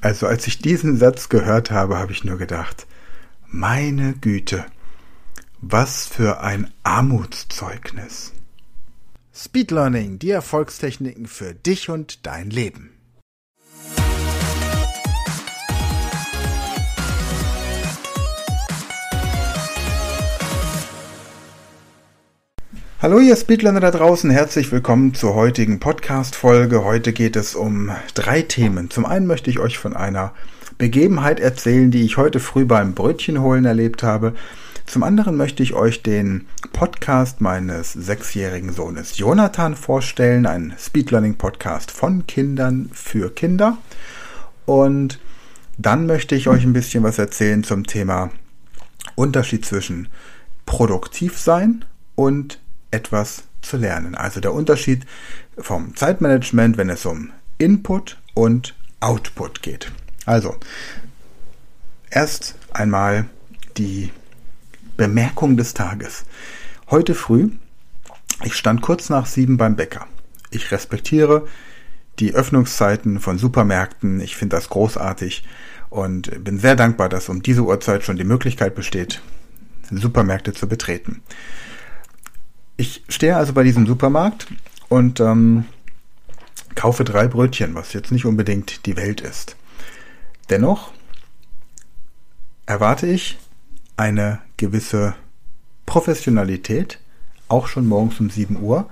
Also als ich diesen Satz gehört habe, habe ich nur gedacht, meine Güte, was für ein Armutszeugnis. Speed Learning, die Erfolgstechniken für dich und dein Leben. Hallo ihr Speedlearner da draußen, herzlich willkommen zur heutigen Podcast-Folge. Heute geht es um drei Themen. Zum einen möchte ich euch von einer Begebenheit erzählen, die ich heute früh beim Brötchenholen erlebt habe. Zum anderen möchte ich euch den Podcast meines sechsjährigen Sohnes Jonathan vorstellen, ein Speedlearning Podcast von Kindern für Kinder. Und dann möchte ich euch ein bisschen was erzählen zum Thema Unterschied zwischen produktiv sein und etwas zu lernen. Also der Unterschied vom Zeitmanagement, wenn es um Input und Output geht. Also, erst einmal die Bemerkung des Tages. Heute früh, ich stand kurz nach sieben beim Bäcker. Ich respektiere die Öffnungszeiten von Supermärkten. Ich finde das großartig und bin sehr dankbar, dass um diese Uhrzeit schon die Möglichkeit besteht, Supermärkte zu betreten. Ich stehe also bei diesem Supermarkt und ähm, kaufe drei Brötchen, was jetzt nicht unbedingt die Welt ist. Dennoch erwarte ich eine gewisse Professionalität, auch schon morgens um 7 Uhr,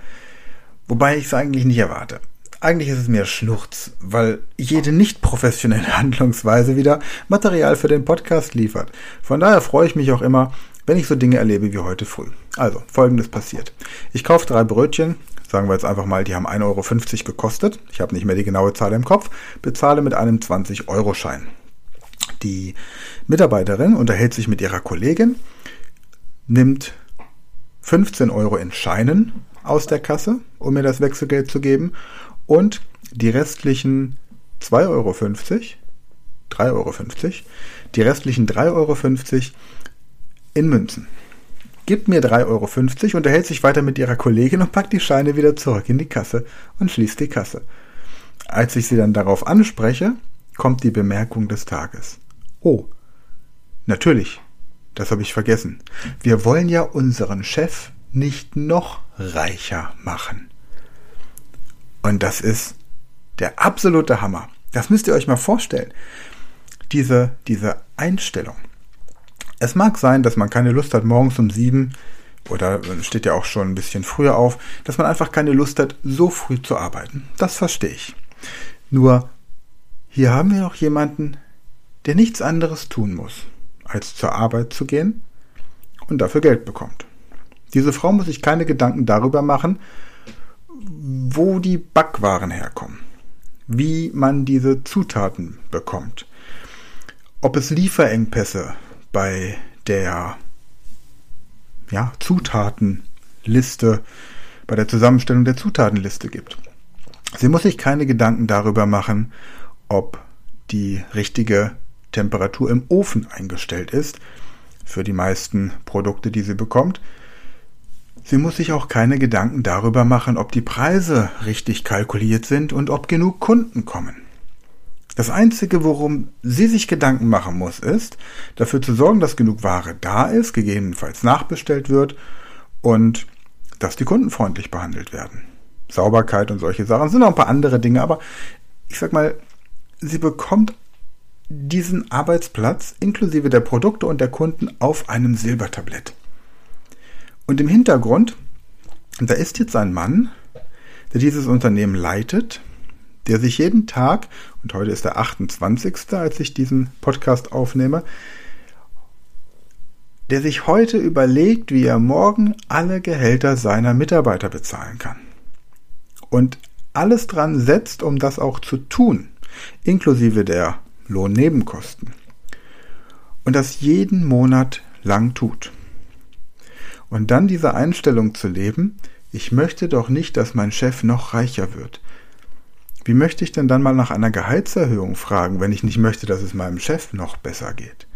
wobei ich es eigentlich nicht erwarte. Eigentlich ist es mir Schnurz, weil jede nicht professionelle Handlungsweise wieder Material für den Podcast liefert. Von daher freue ich mich auch immer, wenn ich so Dinge erlebe wie heute früh. Also, folgendes passiert. Ich kaufe drei Brötchen, sagen wir jetzt einfach mal, die haben 1,50 Euro gekostet. Ich habe nicht mehr die genaue Zahl im Kopf, bezahle mit einem 20-Euro-Schein. Die Mitarbeiterin unterhält sich mit ihrer Kollegin, nimmt 15 Euro in Scheinen aus der Kasse, um mir das Wechselgeld zu geben, und die restlichen 2,50 Euro, 3,50 Euro, die restlichen 3,50 Euro in Münzen. Gibt mir 3,50 Euro, unterhält sich weiter mit ihrer Kollegin und packt die Scheine wieder zurück in die Kasse und schließt die Kasse. Als ich sie dann darauf anspreche, kommt die Bemerkung des Tages. Oh, natürlich, das habe ich vergessen. Wir wollen ja unseren Chef nicht noch reicher machen. Und das ist der absolute Hammer. Das müsst ihr euch mal vorstellen. Diese, diese Einstellung. Es mag sein, dass man keine Lust hat, morgens um sieben oder steht ja auch schon ein bisschen früher auf, dass man einfach keine Lust hat, so früh zu arbeiten. Das verstehe ich. Nur, hier haben wir noch jemanden, der nichts anderes tun muss, als zur Arbeit zu gehen und dafür Geld bekommt. Diese Frau muss sich keine Gedanken darüber machen, wo die Backwaren herkommen, wie man diese Zutaten bekommt, ob es Lieferengpässe bei der ja, Zutatenliste, bei der Zusammenstellung der Zutatenliste gibt. Sie muss sich keine Gedanken darüber machen, ob die richtige Temperatur im Ofen eingestellt ist für die meisten Produkte, die sie bekommt. Sie muss sich auch keine Gedanken darüber machen, ob die Preise richtig kalkuliert sind und ob genug Kunden kommen. Das Einzige, worum sie sich Gedanken machen muss, ist, dafür zu sorgen, dass genug Ware da ist, gegebenenfalls nachbestellt wird und dass die Kunden freundlich behandelt werden. Sauberkeit und solche Sachen sind noch ein paar andere Dinge, aber ich sag mal, sie bekommt diesen Arbeitsplatz inklusive der Produkte und der Kunden auf einem Silbertablett. Und im Hintergrund, da ist jetzt ein Mann, der dieses Unternehmen leitet, der sich jeden Tag, und heute ist der 28., als ich diesen Podcast aufnehme, der sich heute überlegt, wie er morgen alle Gehälter seiner Mitarbeiter bezahlen kann. Und alles dran setzt, um das auch zu tun inklusive der Lohnnebenkosten. Und das jeden Monat lang tut. Und dann diese Einstellung zu leben, ich möchte doch nicht, dass mein Chef noch reicher wird. Wie möchte ich denn dann mal nach einer Gehaltserhöhung fragen, wenn ich nicht möchte, dass es meinem Chef noch besser geht?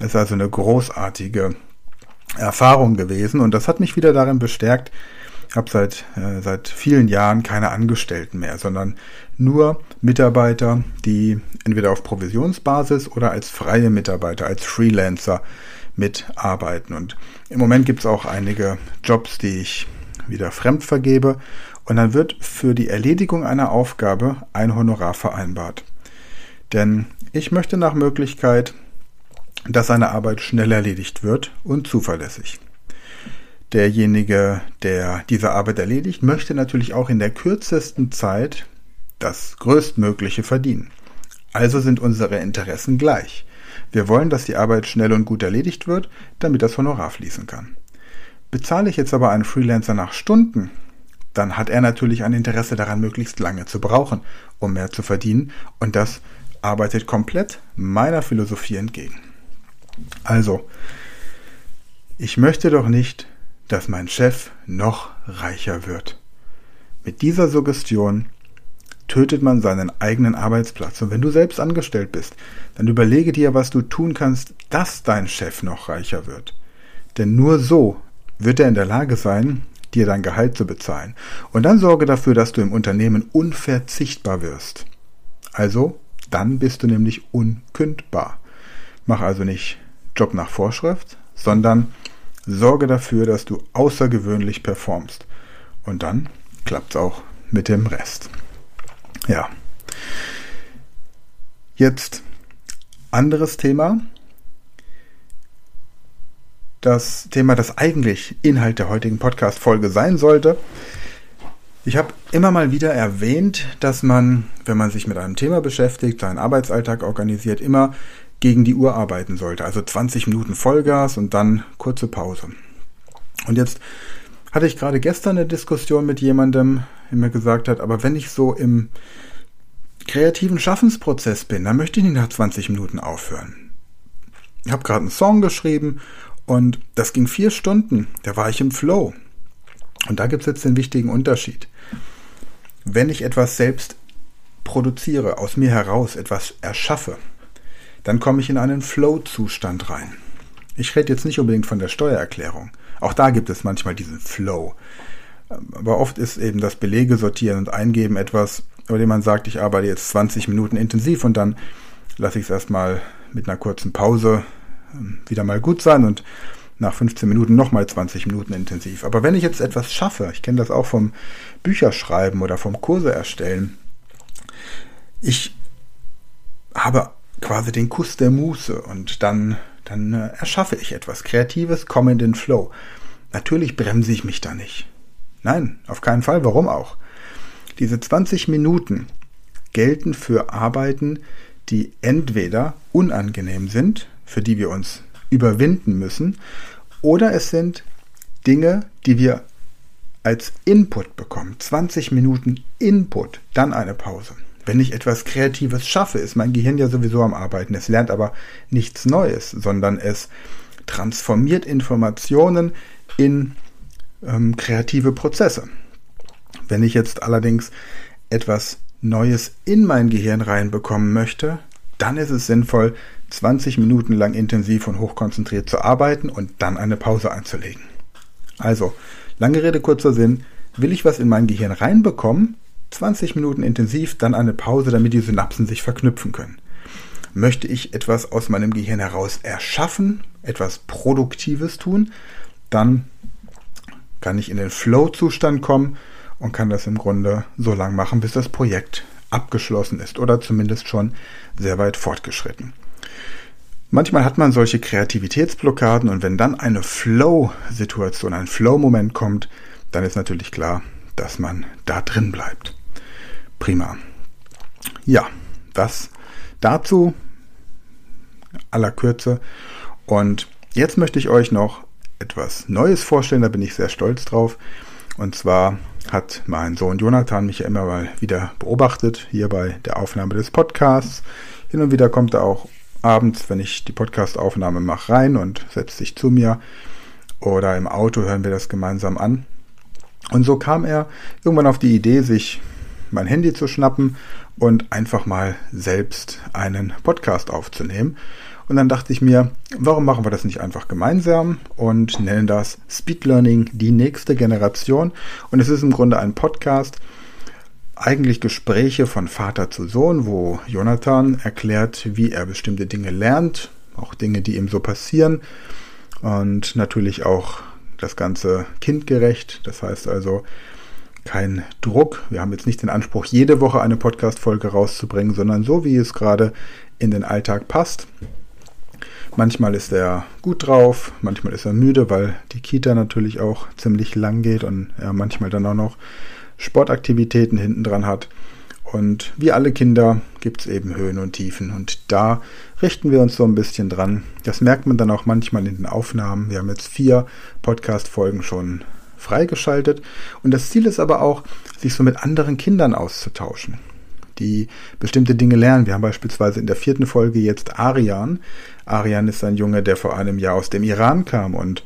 Es ist also eine großartige Erfahrung gewesen und das hat mich wieder darin bestärkt, ich habe seit, äh, seit vielen Jahren keine Angestellten mehr, sondern nur Mitarbeiter, die entweder auf Provisionsbasis oder als freie Mitarbeiter, als Freelancer mitarbeiten. Und im Moment gibt es auch einige Jobs, die ich wieder fremd vergebe. Und dann wird für die Erledigung einer Aufgabe ein Honorar vereinbart. Denn ich möchte nach Möglichkeit, dass eine Arbeit schnell erledigt wird und zuverlässig derjenige, der diese Arbeit erledigt, möchte natürlich auch in der kürzesten Zeit das Größtmögliche verdienen. Also sind unsere Interessen gleich. Wir wollen, dass die Arbeit schnell und gut erledigt wird, damit das Honorar fließen kann. Bezahle ich jetzt aber einen Freelancer nach Stunden, dann hat er natürlich ein Interesse daran, möglichst lange zu brauchen, um mehr zu verdienen, und das arbeitet komplett meiner Philosophie entgegen. Also, ich möchte doch nicht, dass mein Chef noch reicher wird. Mit dieser Suggestion tötet man seinen eigenen Arbeitsplatz. Und wenn du selbst angestellt bist, dann überlege dir, was du tun kannst, dass dein Chef noch reicher wird. Denn nur so wird er in der Lage sein, dir dein Gehalt zu bezahlen. Und dann sorge dafür, dass du im Unternehmen unverzichtbar wirst. Also, dann bist du nämlich unkündbar. Mach also nicht Job nach Vorschrift, sondern Sorge dafür, dass du außergewöhnlich performst. Und dann klappt es auch mit dem Rest. Ja. Jetzt anderes Thema. Das Thema, das eigentlich Inhalt der heutigen Podcast-Folge sein sollte. Ich habe immer mal wieder erwähnt, dass man, wenn man sich mit einem Thema beschäftigt, seinen Arbeitsalltag organisiert, immer gegen die Uhr arbeiten sollte. Also 20 Minuten Vollgas und dann kurze Pause. Und jetzt hatte ich gerade gestern eine Diskussion mit jemandem, der mir gesagt hat, aber wenn ich so im kreativen Schaffensprozess bin, dann möchte ich nicht nach 20 Minuten aufhören. Ich habe gerade einen Song geschrieben und das ging vier Stunden. Da war ich im Flow. Und da gibt es jetzt den wichtigen Unterschied. Wenn ich etwas selbst produziere, aus mir heraus etwas erschaffe, dann komme ich in einen Flow-Zustand rein. Ich rede jetzt nicht unbedingt von der Steuererklärung. Auch da gibt es manchmal diesen Flow. Aber oft ist eben das Belege sortieren und eingeben etwas, über dem man sagt, ich arbeite jetzt 20 Minuten intensiv und dann lasse ich es erstmal mit einer kurzen Pause wieder mal gut sein und nach 15 Minuten nochmal 20 Minuten intensiv. Aber wenn ich jetzt etwas schaffe, ich kenne das auch vom Bücherschreiben oder vom Kurse erstellen, ich habe quasi den Kuss der Muße und dann, dann äh, erschaffe ich etwas Kreatives, komme in den Flow. Natürlich bremse ich mich da nicht. Nein, auf keinen Fall. Warum auch? Diese 20 Minuten gelten für Arbeiten, die entweder unangenehm sind, für die wir uns überwinden müssen, oder es sind Dinge, die wir als Input bekommen. 20 Minuten Input, dann eine Pause. Wenn ich etwas Kreatives schaffe, ist mein Gehirn ja sowieso am Arbeiten. Es lernt aber nichts Neues, sondern es transformiert Informationen in ähm, kreative Prozesse. Wenn ich jetzt allerdings etwas Neues in mein Gehirn reinbekommen möchte, dann ist es sinnvoll, 20 Minuten lang intensiv und hochkonzentriert zu arbeiten und dann eine Pause einzulegen. Also, lange Rede, kurzer Sinn, will ich was in mein Gehirn reinbekommen, 20 Minuten intensiv, dann eine Pause, damit die Synapsen sich verknüpfen können. Möchte ich etwas aus meinem Gehirn heraus erschaffen, etwas Produktives tun, dann kann ich in den Flow-Zustand kommen und kann das im Grunde so lange machen, bis das Projekt abgeschlossen ist oder zumindest schon sehr weit fortgeschritten. Manchmal hat man solche Kreativitätsblockaden und wenn dann eine Flow-Situation, ein Flow-Moment kommt, dann ist natürlich klar, dass man da drin bleibt. Prima. Ja, das dazu aller Kürze. Und jetzt möchte ich euch noch etwas Neues vorstellen, da bin ich sehr stolz drauf. Und zwar hat mein Sohn Jonathan mich ja immer mal wieder beobachtet, hier bei der Aufnahme des Podcasts. Hin und wieder kommt er auch abends, wenn ich die Podcastaufnahme mache, rein und setzt sich zu mir. Oder im Auto hören wir das gemeinsam an. Und so kam er irgendwann auf die Idee, sich mein Handy zu schnappen und einfach mal selbst einen Podcast aufzunehmen. Und dann dachte ich mir, warum machen wir das nicht einfach gemeinsam und nennen das Speed Learning die nächste Generation. Und es ist im Grunde ein Podcast, eigentlich Gespräche von Vater zu Sohn, wo Jonathan erklärt, wie er bestimmte Dinge lernt, auch Dinge, die ihm so passieren und natürlich auch das Ganze kindgerecht. Das heißt also kein Druck. Wir haben jetzt nicht den Anspruch, jede Woche eine Podcast-Folge rauszubringen, sondern so, wie es gerade in den Alltag passt. Manchmal ist er gut drauf, manchmal ist er müde, weil die Kita natürlich auch ziemlich lang geht und er manchmal dann auch noch Sportaktivitäten hinten dran hat. Und wie alle Kinder gibt es eben Höhen und Tiefen. Und da richten wir uns so ein bisschen dran. Das merkt man dann auch manchmal in den Aufnahmen. Wir haben jetzt vier Podcast-Folgen schon freigeschaltet. Und das Ziel ist aber auch, sich so mit anderen Kindern auszutauschen die bestimmte Dinge lernen. Wir haben beispielsweise in der vierten Folge jetzt Arian. Arian ist ein Junge, der vor einem Jahr aus dem Iran kam und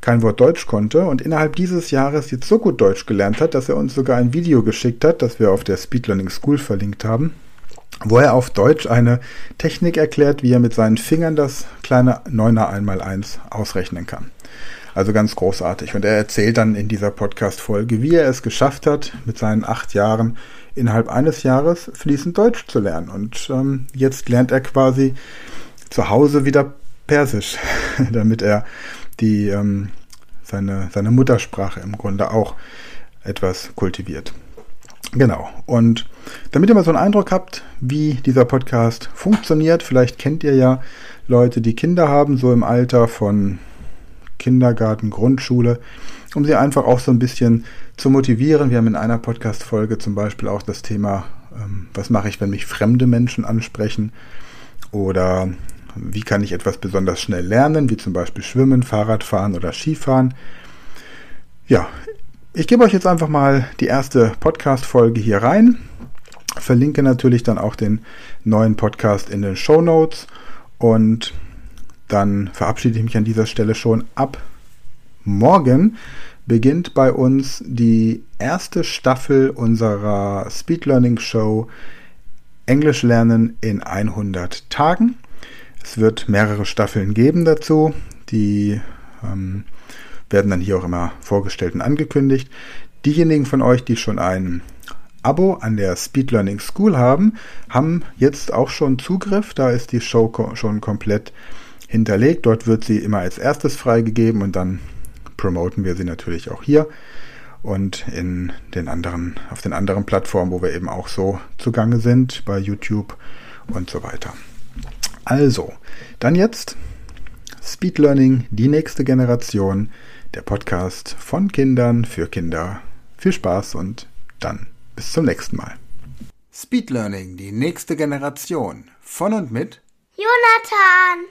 kein Wort Deutsch konnte und innerhalb dieses Jahres jetzt so gut Deutsch gelernt hat, dass er uns sogar ein Video geschickt hat, das wir auf der Speed Learning School verlinkt haben, wo er auf Deutsch eine Technik erklärt, wie er mit seinen Fingern das kleine 9er 1x1 ausrechnen kann. Also ganz großartig. Und er erzählt dann in dieser Podcast-Folge, wie er es geschafft hat, mit seinen acht Jahren innerhalb eines Jahres fließend Deutsch zu lernen. Und ähm, jetzt lernt er quasi zu Hause wieder Persisch, damit er die ähm, seine, seine Muttersprache im Grunde auch etwas kultiviert. Genau. Und damit ihr mal so einen Eindruck habt, wie dieser Podcast funktioniert, vielleicht kennt ihr ja Leute, die Kinder haben, so im Alter von Kindergarten, Grundschule, um sie einfach auch so ein bisschen zu motivieren. Wir haben in einer Podcast-Folge zum Beispiel auch das Thema, ähm, was mache ich, wenn mich fremde Menschen ansprechen oder wie kann ich etwas besonders schnell lernen, wie zum Beispiel Schwimmen, Fahrradfahren oder Skifahren. Ja, ich gebe euch jetzt einfach mal die erste Podcast-Folge hier rein. Verlinke natürlich dann auch den neuen Podcast in den Show Notes und dann verabschiede ich mich an dieser Stelle schon ab. Morgen beginnt bei uns die erste Staffel unserer Speed Learning Show Englisch lernen in 100 Tagen. Es wird mehrere Staffeln geben dazu. Die ähm, werden dann hier auch immer vorgestellt und angekündigt. Diejenigen von euch, die schon ein Abo an der Speed Learning School haben, haben jetzt auch schon Zugriff. Da ist die Show schon komplett hinterlegt. Dort wird sie immer als erstes freigegeben und dann promoten wir sie natürlich auch hier und in den anderen, auf den anderen Plattformen, wo wir eben auch so zugange sind, bei YouTube und so weiter. Also, dann jetzt Speed Learning, die nächste Generation, der Podcast von Kindern für Kinder. Viel Spaß und dann bis zum nächsten Mal. Speed Learning, die nächste Generation. Von und mit Jonathan.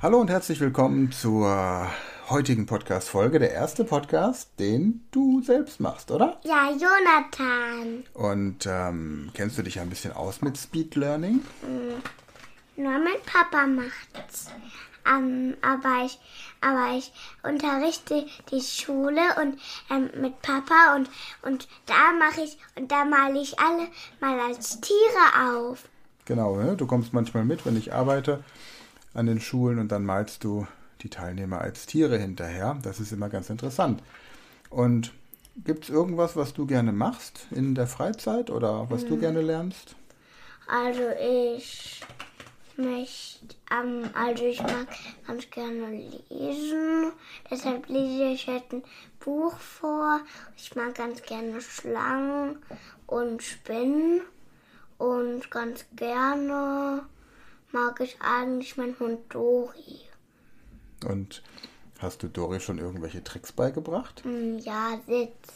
Hallo und herzlich willkommen zur heutigen Podcast-Folge. Der erste Podcast, den du selbst machst, oder? Ja, Jonathan. Und ähm, kennst du dich ein bisschen aus mit Speed Learning? Mhm. Nur mein Papa macht's. Ähm, aber ich, aber ich unterrichte die Schule und ähm, mit Papa und und da mache ich und da male ich alle mal als Tiere auf. Genau, ne? du kommst manchmal mit, wenn ich arbeite an den Schulen und dann malst du die Teilnehmer als Tiere hinterher. Das ist immer ganz interessant. Und gibt es irgendwas, was du gerne machst in der Freizeit oder was hm. du gerne lernst? Also ich möchte, ähm, also ich mag ganz gerne lesen. Deshalb lese ich jetzt ein Buch vor. Ich mag ganz gerne Schlangen und Spinnen und ganz gerne mag ich eigentlich meinen Hund Dori. Und hast du Dori schon irgendwelche Tricks beigebracht? Hm, ja, Sitz.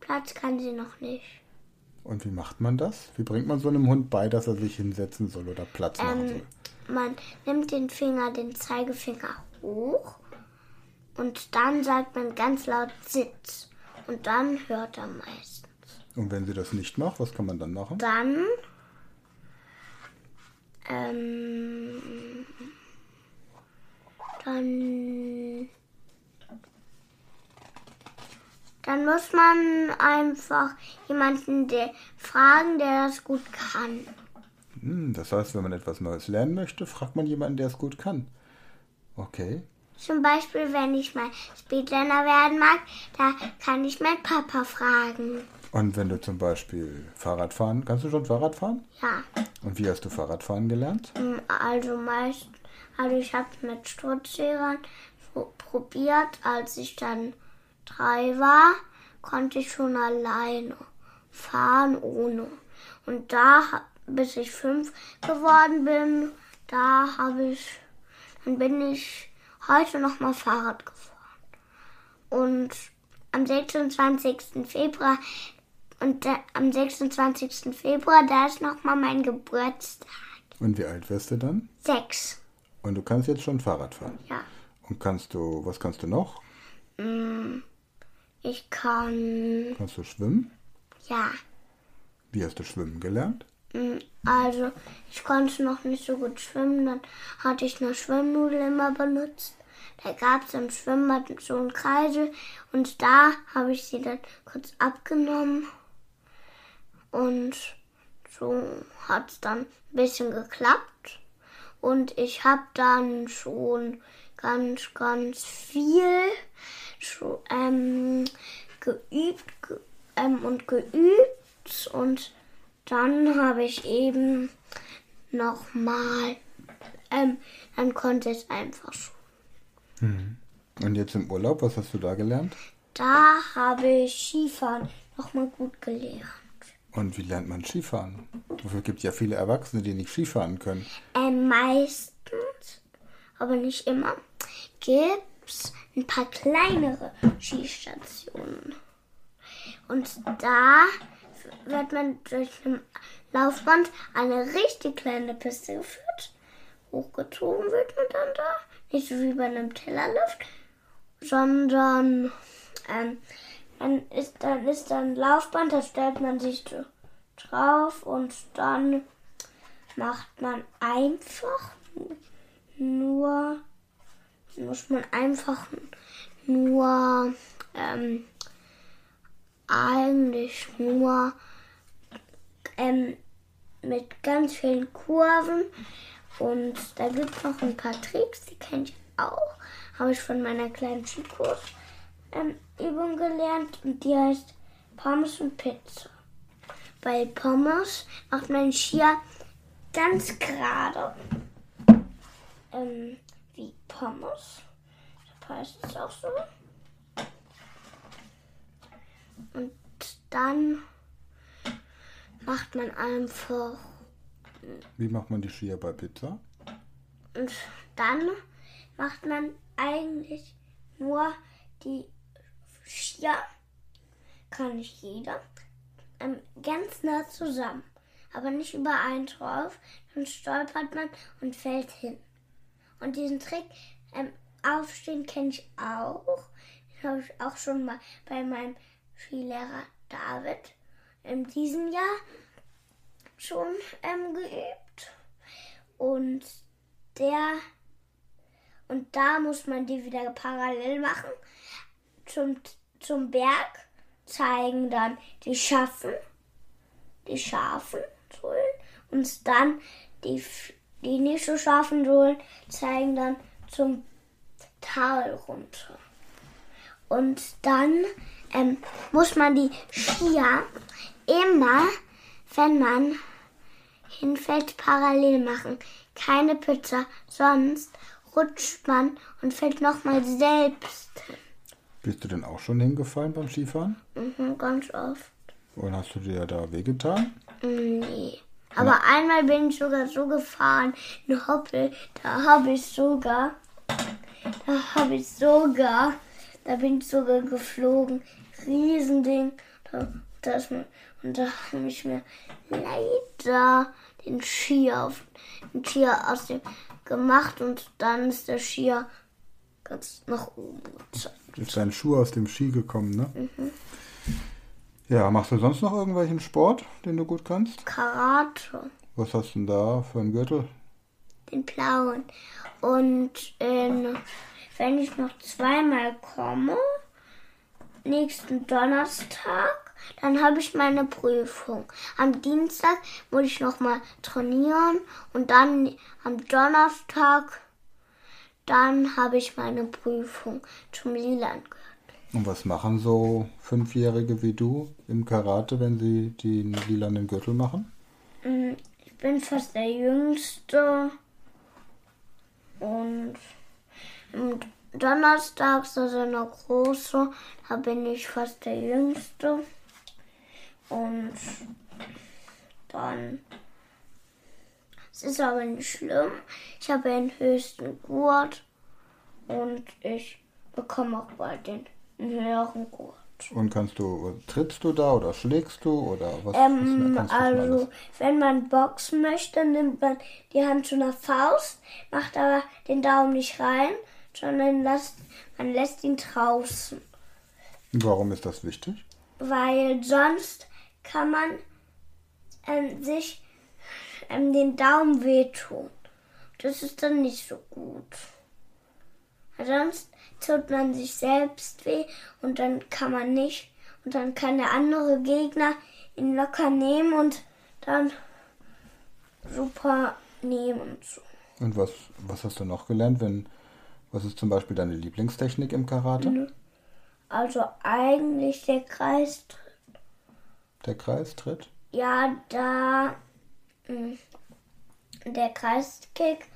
Platz kann sie noch nicht. Und wie macht man das? Wie bringt man so einem Hund bei, dass er sich hinsetzen soll oder Platz machen soll? Man nimmt den Finger, den Zeigefinger hoch und dann sagt man ganz laut Sitz. Und dann hört er meistens. Und wenn sie das nicht macht, was kann man dann machen? Dann ähm, dann dann muss man einfach jemanden der, fragen, der das gut kann. Hm, das heißt, wenn man etwas Neues lernen möchte, fragt man jemanden, der es gut kann. Okay. Zum Beispiel, wenn ich mal Speedlearner werden mag, da kann ich meinen Papa fragen. Und wenn du zum Beispiel Fahrrad fahren, kannst du schon Fahrrad fahren? Ja. Und wie hast du Fahrradfahren gelernt? Hm, Also meist, also ich habe mit Sturzlehrern so probiert, als ich dann drei war, konnte ich schon alleine fahren ohne. Und da, bis ich fünf geworden bin, da habe ich, dann bin ich heute noch mal Fahrrad gefahren. Und am 26. Februar und da, am 26. Februar, da ist noch mal mein Geburtstag. Und wie alt wirst du dann? Sechs. Und du kannst jetzt schon Fahrrad fahren. Ja. Und kannst du, was kannst du noch? Ich kann, Kannst du schwimmen? ja. Wie hast du schwimmen gelernt? Mm, Also, ich konnte noch nicht so gut schwimmen. Dann hatte ich eine Schwimmnudel immer benutzt. Da gab es im Schwimmbad so einen Kreisel. Und da habe ich sie dann kurz abgenommen. Und so hat es dann ein bisschen geklappt. Und ich habe dann schon ganz, ganz viel schon, ähm, geübt ge ähm, und geübt. Und dann habe ich eben nochmal, ähm, dann konnte ich einfach schon. Und jetzt im Urlaub, was hast du da gelernt? Da habe ich Skifahren nochmal gut gelernt. Und wie lernt man Skifahren? Dafür gibt es ja viele Erwachsene, die nicht Skifahren können. Ähm, meistens, aber nicht immer, gibt's ein paar kleinere Skistationen. Und da wird man durch ein Laufband eine richtig kleine Piste geführt. Hochgezogen wird man dann da. Nicht so wie bei einem Tellerlift, sondern ähm, dann ist dann ist ein Laufband, da stellt man sich drauf und dann macht man einfach nur, muss man einfach nur, ähm, eigentlich nur ähm, mit ganz vielen Kurven. Und da gibt es noch ein paar Tricks, die kenne ich auch, habe ich von meiner kleinen Skikurs ähm, Übung gelernt und die heißt Pommes und Pizza. Bei Pommes macht man Skier ganz gerade. Ähm, wie Pommes. Das heißt es auch so. Und dann macht man einfach. Wie macht man die Skier bei Pizza? Und dann macht man eigentlich nur die Skier, kann nicht jeder, ähm, ganz nah zusammen. Aber nicht überall drauf, dann stolpert man und fällt hin. Und diesen Trick, ähm, aufstehen, kenne ich auch. Den habe ich auch schon mal bei meinem Skilehrer David in diesem Jahr schon ähm, geübt. Und der und da muss man die wieder parallel machen zum, zum Berg zeigen dann die Schaffen, die scharfen Sohlen und dann die, die nicht so scharfen Sohlen zeigen dann zum Tal runter. Und dann ähm, muss man die Skier immer, wenn man hinfällt, parallel machen. Keine Pizza, sonst rutscht man und fällt nochmal selbst hin. Bist du denn auch schon hingefallen beim Skifahren? Mhm, ganz oft. Und hast du dir da wehgetan? Nee. Aber einmal bin ich sogar so gefahren, eine Hoppel, da habe ich sogar, da habe ich sogar, da bin ich sogar geflogen, Riesending, da Das, und da habe ich mir leider den Skier, auf, den Skier aus dem gemacht und dann ist der Skier ganz nach oben gezeigt. Ist dein Schuh aus dem Ski gekommen, ne? Ja, machst du sonst noch irgendwelchen Sport, den du gut kannst? Karate, Was hast du denn da für einen Gürtel? den blauen. Und in, wenn ich noch zweimal komme, nächsten Donnerstag, dann habe ich meine Prüfung. Am Dienstag muss ich noch mal trainieren und dann am Donnerstag, dann habe ich meine Prüfung zum Lilan gehört. Und was machen so Fünfjährige wie du im Karate, wenn sie den lilanen Gürtel machen? Mm, Ich bin fast der Jüngste und am Donnerstag ist das eine große, da bin ich fast der Jüngste und dann es ist aber nicht schlimm. Ich habe den höchsten Gurt und ich bekomme auch bald den höheren Gurt. Und kannst du, trittst du da oder schlägst du oder was? Ähm, was also, wenn man boxen möchte, nimmt man die Hand zu einer Faust, macht aber den Daumen nicht rein, sondern lässt, man lässt ihn draußen. Warum ist das wichtig? Weil sonst kann man ähm, sich ähm, den Daumen wehtun. Das ist dann nicht so gut. Sonst tut man sich selbst weh und dann kann man nicht. Und dann kann der andere Gegner ihn locker nehmen und dann super nehmen. So. Und was, was hast du noch gelernt? Wenn, was ist zum Beispiel deine Lieblingstechnik im Karate? Also eigentlich der Kreis. Der Kreistritt? Ja, da der Kreiskick,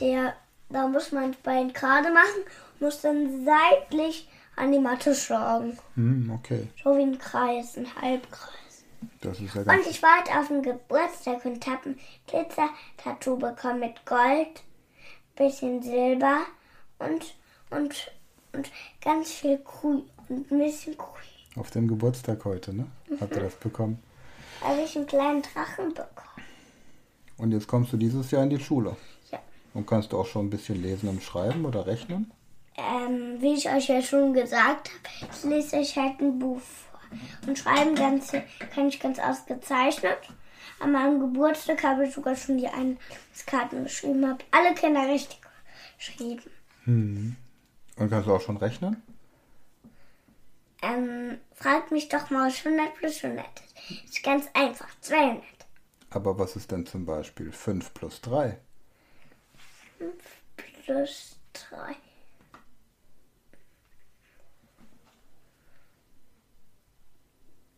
der da muss man das Bein gerade machen, muss dann seitlich an die Matte schlagen. Hm, okay. So wie ein Kreis, ein Halbkreis. Das ist ja Und ganz. ich war heute auf dem Geburtstag und habe ein Glitzer-Tattoo bekommen mit Gold, bisschen Silber und, und, und ganz viel Kuh und ein bisschen Kuh. Auf dem Geburtstag heute, ne? Habt Mhm. ihr das bekommen? Habe ich einen kleinen Drachen bekommen. Und jetzt kommst du dieses Jahr in die Schule. Ja. Und kannst du auch schon ein bisschen lesen und schreiben oder rechnen? Ähm, wie ich euch ja schon gesagt habe, ich lese euch halt ein Buch vor. Und schreiben ganz, kann ich ganz ausgezeichnet. An meinem Geburtstag habe ich sogar schon die Einladungskarten geschrieben, habe alle Kinder richtig geschrieben. Und kannst du auch schon rechnen? Ähm, fragt mich doch mal, was 100 plus 100 ist. Ist ganz einfach, 200. Aber was ist denn zum Beispiel 5 plus 3? Plus 3.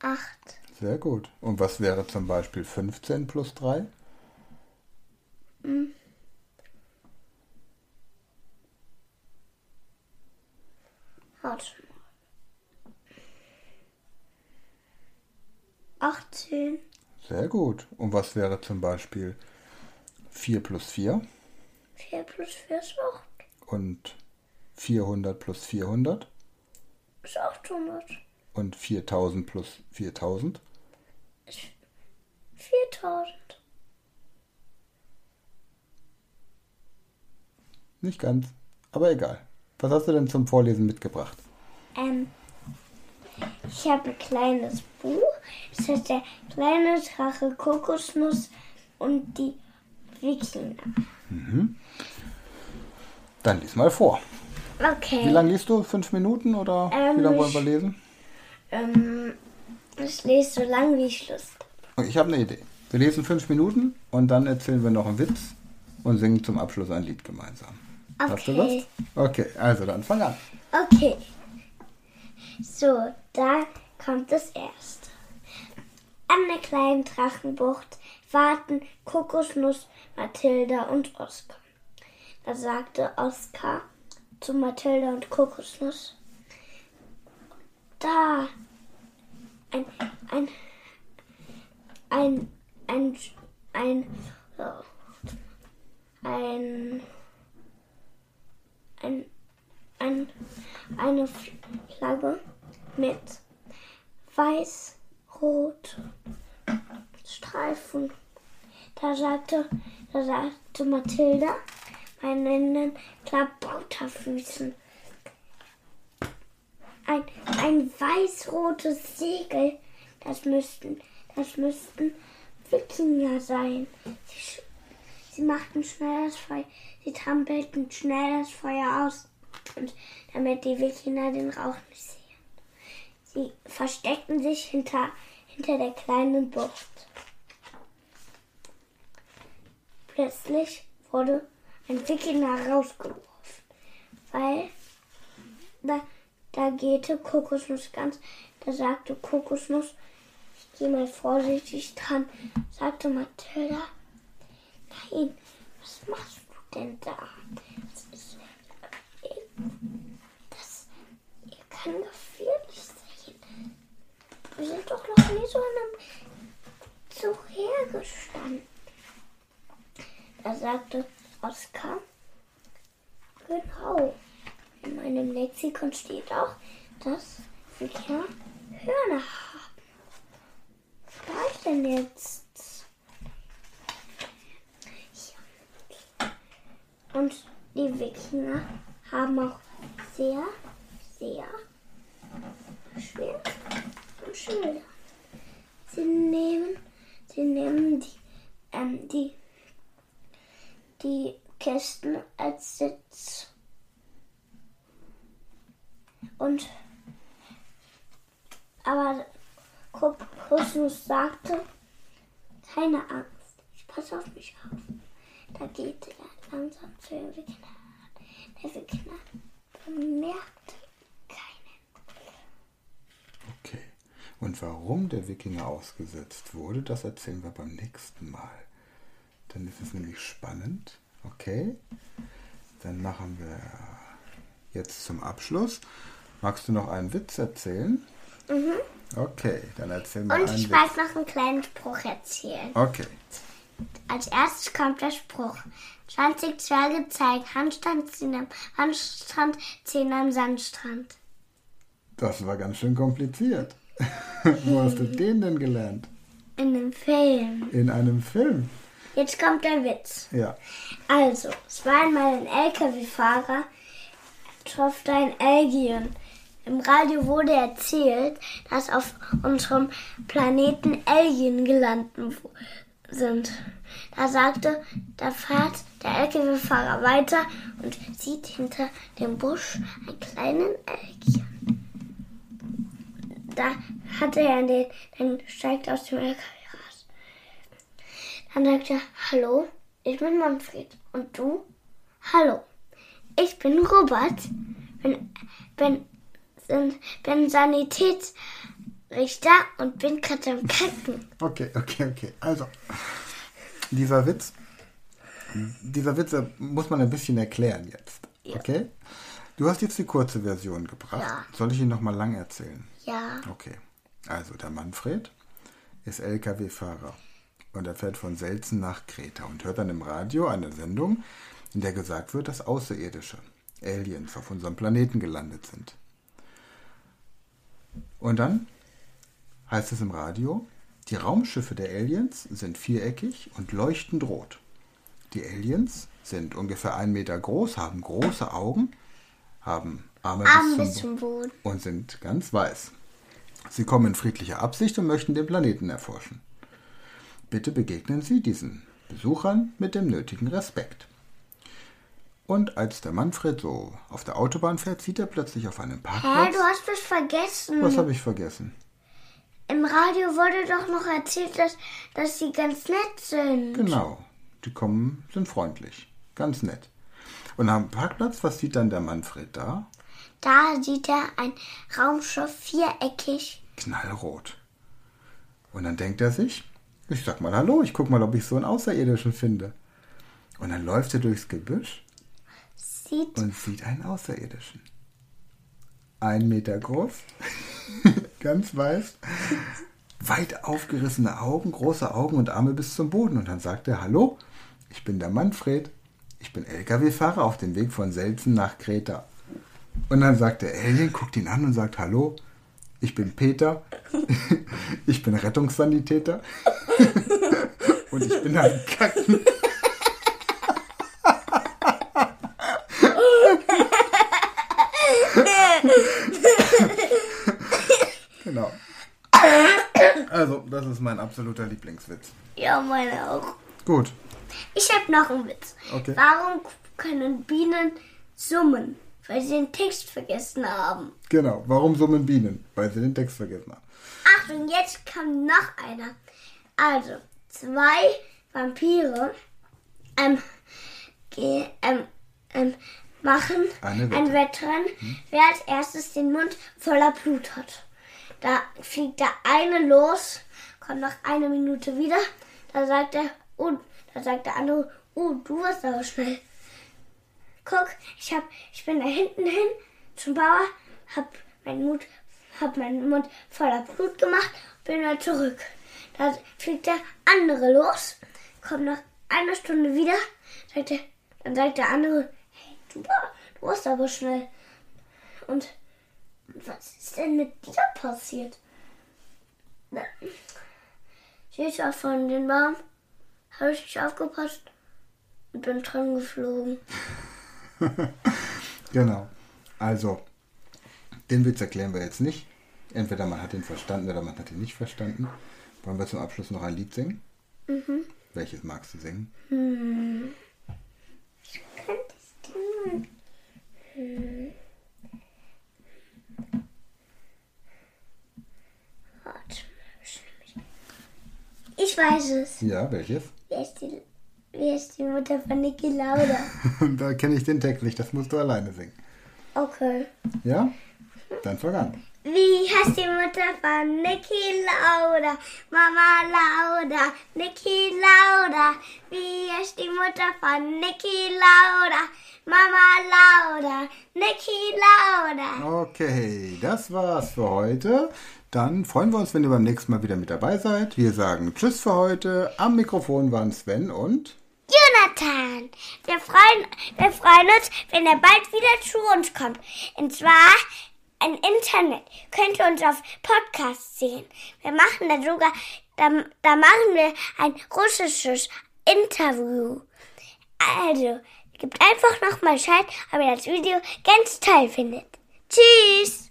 Acht. Sehr gut. Und was wäre zum Beispiel 15 plus 3? Warte mal. 18. Sehr gut. Und was wäre zum Beispiel 4 plus 4? 4 plus 4 ist 8. Und 400 plus 400? Ist 800. Und 4000 plus 4000? 4000. Nicht ganz. Aber egal. Was hast du denn zum Vorlesen mitgebracht? Ähm, ich habe ein kleines Buch. Das heißt der kleine Drache Kokosnuss und die Wikinger. Dann lies mal vor. Okay. Wie lange liest du? Fünf Minuten oder Ähm, wie lange wollen wir lesen? Ähm, ich lese so lange, wie ich Lust habe. Ich habe eine Idee. Wir lesen fünf Minuten und dann erzählen wir noch einen Witz und singen zum Abschluss ein Lied gemeinsam. Hast du Okay. Lust? Okay, also dann fang an. Okay. So, da kommt das erste. An der kleinen Drachenbucht warten Kokosnuss, Mathilda und Oskar. Da sagte Oskar zu Mathilda und Kokosnuss: Da, ein, ein, ein, ein, ein, ein, ein, ein, eine Flagge mit weiß, rote Streifen. Da sagte, da sagte Mathilda, meinen Klabauterfüßen. Ein, ein weiß-rotes Segel, das müssten, das müssten Wikinger sein. Sie, sie machten schnell das Feuer, sie trampelten schnell das Feuer aus, und damit die Wikinger den Rauch nicht sehen. Sie versteckten sich hinter, hinter der kleinen Bucht. Plötzlich wurde ein Wikinger rausgeworfen, weil da, da gehte Kokosnuss ganz, da sagte Kokosnuss, ich gehe mal vorsichtig dran, sagte Mathilda, nein, was machst du denn da? Das, ist, das kann gefährlich sein. Wir sind doch noch nie so in einem Zug hergestanden. Da sagte Oskar, genau. In meinem Lexikon steht auch, dass ja Hörner haben. Was war ich denn jetzt? Und die Wikinger haben auch sehr, sehr schwer und Schilder. Sie nehmen, sie nehmen die, ähm, die die Kästen als Sitz. Und aber Kokosnuss sagte, keine Angst, ich passe auf mich auf. Da geht er langsam zu den Wikinger. Der Wikinger bemerkte keinen. Okay. Und warum der Wikinger ausgesetzt wurde, das erzählen wir beim nächsten Mal. Dann ist es nämlich spannend. Okay. Dann machen wir jetzt zum Abschluss. Magst du noch einen Witz erzählen? Mhm. Okay, dann erzähl mal Und einen ich Witz. mag noch einen kleinen Spruch erzählen. Okay. Als erstes kommt der Spruch. 20 Zwerge zeigen Handstand ziehen am Handstrand, 10 am Sandstrand. Das war ganz schön kompliziert. Wo hast du den denn gelernt? In dem Film. In einem Film. Jetzt kommt der Witz. Ja. Also, es war einmal ein LKW-Fahrer, traf ein Alien. Im Radio wurde erzählt, dass auf unserem Planeten Alien gelandet sind. Da sagte, da fährt der LKW-Fahrer weiter und sieht hinter dem Busch einen kleinen Alien. Da hatte er den, dann steigt aus dem LKW raus. Dann sagt er, hallo, ich bin Manfred. Und du? Hallo, ich bin Robert. Bin, bin, bin, bin Sanitätsrichter und bin gerade am Kacken. Okay, okay, okay. Also, dieser Witz, dieser Witz äh, muss man ein bisschen erklären jetzt. Okay? Du hast jetzt die kurze Version gebracht. Ja. Soll ich ihn nochmal lang erzählen? Ja, Okay. Also, der Manfred ist LKW-Fahrer und er fährt von Selzen nach Kreta und hört dann im Radio eine Sendung, in der gesagt wird, dass Außerirdische, Aliens, auf unserem Planeten gelandet sind. Und dann heißt es im Radio, die Raumschiffe der Aliens sind viereckig und leuchtend rot. Die Aliens sind ungefähr einen Meter groß, haben große Augen, haben Arme Arm bis bis zum zum Boden. und sind ganz weiß. Sie kommen in friedlicher Absicht und möchten den Planeten erforschen. Bitte begegnen Sie diesen Besuchern mit dem nötigen Respekt. Und als der Manfred so auf der Autobahn fährt, sieht er plötzlich auf einem Hä, Parkplatz. du hast was vergessen. Was habe ich vergessen? Im Radio wurde doch noch erzählt, dass, dass sie ganz nett sind. Genau, die kommen, sind freundlich, ganz nett. Und am Parkplatz, was sieht dann der Manfred da? Da sieht er ein Raumschiff viereckig. Knallrot. Und dann denkt er sich, ich sag mal Hallo, ich guck mal, ob ich so einen Außerirdischen finde. Und dann läuft er durchs Gebüsch Sieht und sieht einen Außerirdischen. Ein Meter groß, ganz weiß, weit aufgerissene Augen, große Augen und Arme bis zum Boden. Und dann sagt er, hallo, ich bin der Manfred, ich bin Lkw-Fahrer auf dem Weg von Selzen nach Kreta. Und dann sagt der Alien, guckt ihn an und sagt, hallo, Ich bin Peter. Ich bin Rettungssanitäter. Und ich bin ein Kacken. genau. Also, das ist mein absoluter Lieblingswitz. Ja, meine auch. Gut. Ich habe noch einen Witz. Okay. Warum können Bienen summen? Weil sie den Text vergessen haben. Genau. Warum summen Bienen? Weil sie den Text vergessen haben. Achtung, jetzt kommt noch einer. Also, zwei Vampire ähm, ähm, ähm, machen Eine ein Wettrennen, wer als erstes den Mund voller Blut hat. Da fliegt der eine los, kommt nach einer Minute wieder. Da sagt er, oh, da sagt der andere, oh, du warst aber schnell. Guck, ich hab, ich bin da hinten hin zum Bauer, hab meinen Mund, hab meinen Mund voller Blut gemacht, bin wieder zurück. Da fliegt der andere los, kommt nach einer Stunde wieder, sagt der, dann sagt der andere, hey, du, du warst aber schnell. Und was ist denn mit dir passiert? Na, Ich war von den Baum, habe ich nicht aufgepasst und bin dran geflogen. Genau. Also, den Witz erklären wir jetzt nicht. Entweder man hat ihn verstanden oder man hat ihn nicht verstanden. Wollen wir zum Abschluss noch ein Lied singen? Mhm. Welches magst du singen? Könntest du hm. Warte Ich weiß es. Ja, welches? Wer ist die, wer ist die Mutter von Niki Lauda? da kenne ich den Text nicht, das musst du alleine singen. Okay. Ja? Dann fang an. Wie heißt die Mutter von Niki Lauda? Mama Lauda, Niki Lauda. Wie heißt die Mutter von Niki Lauda? Mama Lauda, Niki Lauda. Okay, das war's für heute. Dann freuen wir uns, wenn ihr beim nächsten Mal wieder mit dabei seid. Wir sagen Tschüss für heute. Am Mikrofon waren Sven und Jonathan, wir freuen, wir freuen uns, wenn er bald wieder zu uns kommt. Und zwar im Internet. Könnt ihr uns auf Podcast sehen. Wir machen da sogar, da, da machen wir ein russisches Interview. Also, gebt einfach nochmal Bescheid, ob ihr das Video ganz toll findet. Tschüss!